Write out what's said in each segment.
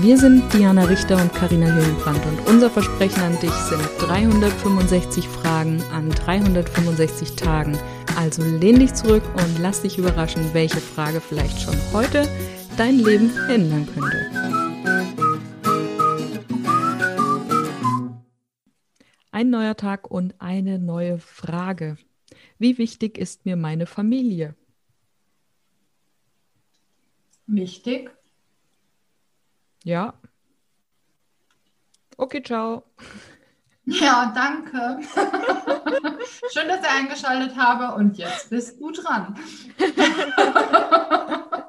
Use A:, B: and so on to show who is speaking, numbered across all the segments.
A: Wir sind Diana Richter und Karina Hillenbrand und unser Versprechen an dich sind 365 Fragen an 365 Tagen also lehn dich zurück und lass dich überraschen, welche Frage vielleicht schon heute dein Leben ändern könnte. Ein neuer Tag und eine neue Frage. Wie wichtig ist mir meine Familie?
B: Wichtig.
A: Ja. Okay, ciao.
B: Ja, danke. Schön, dass ihr eingeschaltet habe und jetzt bist du dran.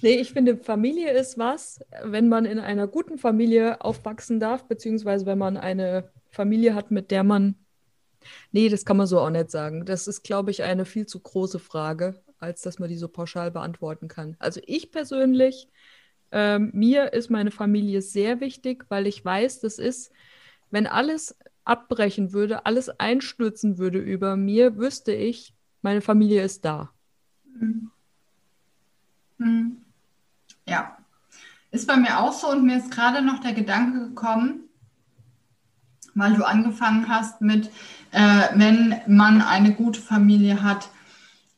A: nee, ich finde, Familie ist was, wenn man in einer guten Familie aufwachsen darf, beziehungsweise wenn man eine Familie hat, mit der man. Nee, das kann man so auch nicht sagen. Das ist, glaube ich, eine viel zu große Frage, als dass man die so pauschal beantworten kann. Also ich persönlich ähm, mir ist meine Familie sehr wichtig, weil ich weiß, das ist, wenn alles abbrechen würde, alles einstürzen würde über mir, wüsste ich, meine Familie ist da. Mhm.
B: Mhm. Ja, ist bei mir auch so und mir ist gerade noch der Gedanke gekommen, weil du angefangen hast mit, äh, wenn man eine gute Familie hat.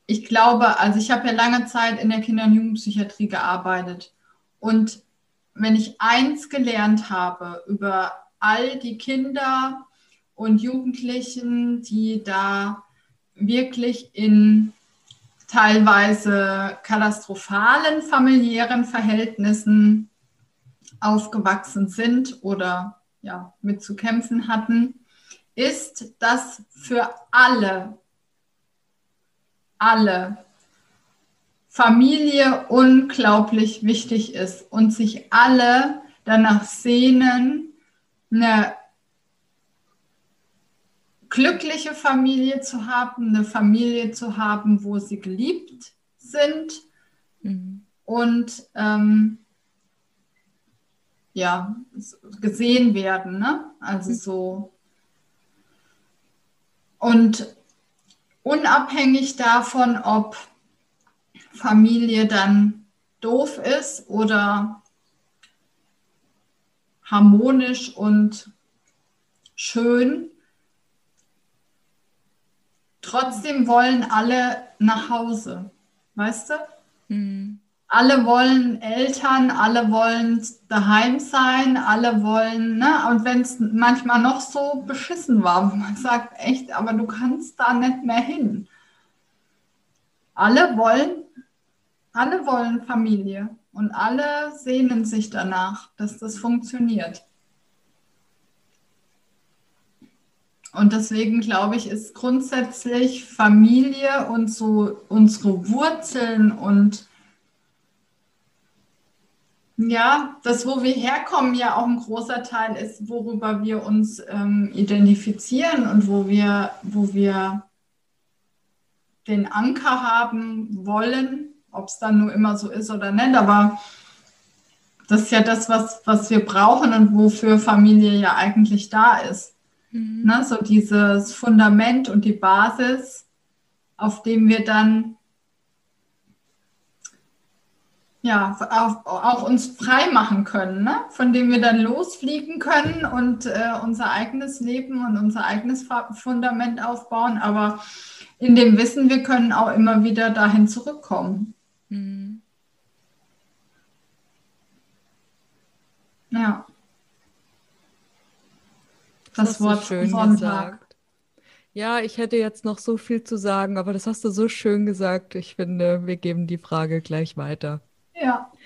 B: Ich glaube, also ich habe ja lange Zeit in der Kinder- und Jugendpsychiatrie gearbeitet. Und wenn ich eins gelernt habe über all die Kinder und Jugendlichen, die da wirklich in teilweise katastrophalen familiären Verhältnissen aufgewachsen sind oder ja, mit zu kämpfen hatten, ist, dass für alle, alle Familie unglaublich wichtig ist und sich alle danach sehnen, eine glückliche Familie zu haben, eine Familie zu haben, wo sie geliebt sind mhm. und ähm, ja, gesehen werden. Ne? Also mhm. so. Und unabhängig davon, ob Familie dann doof ist oder harmonisch und schön. Trotzdem wollen alle nach Hause, weißt du? Mhm. Alle wollen Eltern, alle wollen daheim sein, alle wollen, ne? Und wenn es manchmal noch so beschissen war, wo man sagt, echt, aber du kannst da nicht mehr hin. Alle wollen alle wollen Familie und alle sehnen sich danach, dass das funktioniert. Und deswegen glaube ich, ist grundsätzlich Familie und so unsere Wurzeln und ja, das, wo wir herkommen, ja auch ein großer Teil ist, worüber wir uns ähm, identifizieren und wo wir, wo wir den Anker haben wollen ob es dann nur immer so ist oder nicht, aber das ist ja das, was, was wir brauchen und wofür Familie ja eigentlich da ist. Mhm. Ne? So dieses Fundament und die Basis, auf dem wir dann ja, auch, auch, uns frei machen können, ne? von dem wir dann losfliegen können und äh, unser eigenes Leben und unser eigenes Fundament aufbauen. Aber in dem Wissen, wir können auch immer wieder dahin zurückkommen. Mhm. Ja.
A: Das, das Wort schön Sonntag. gesagt. Ja, ich hätte jetzt noch so viel zu sagen, aber das hast du so schön gesagt. Ich finde, wir geben die Frage gleich weiter.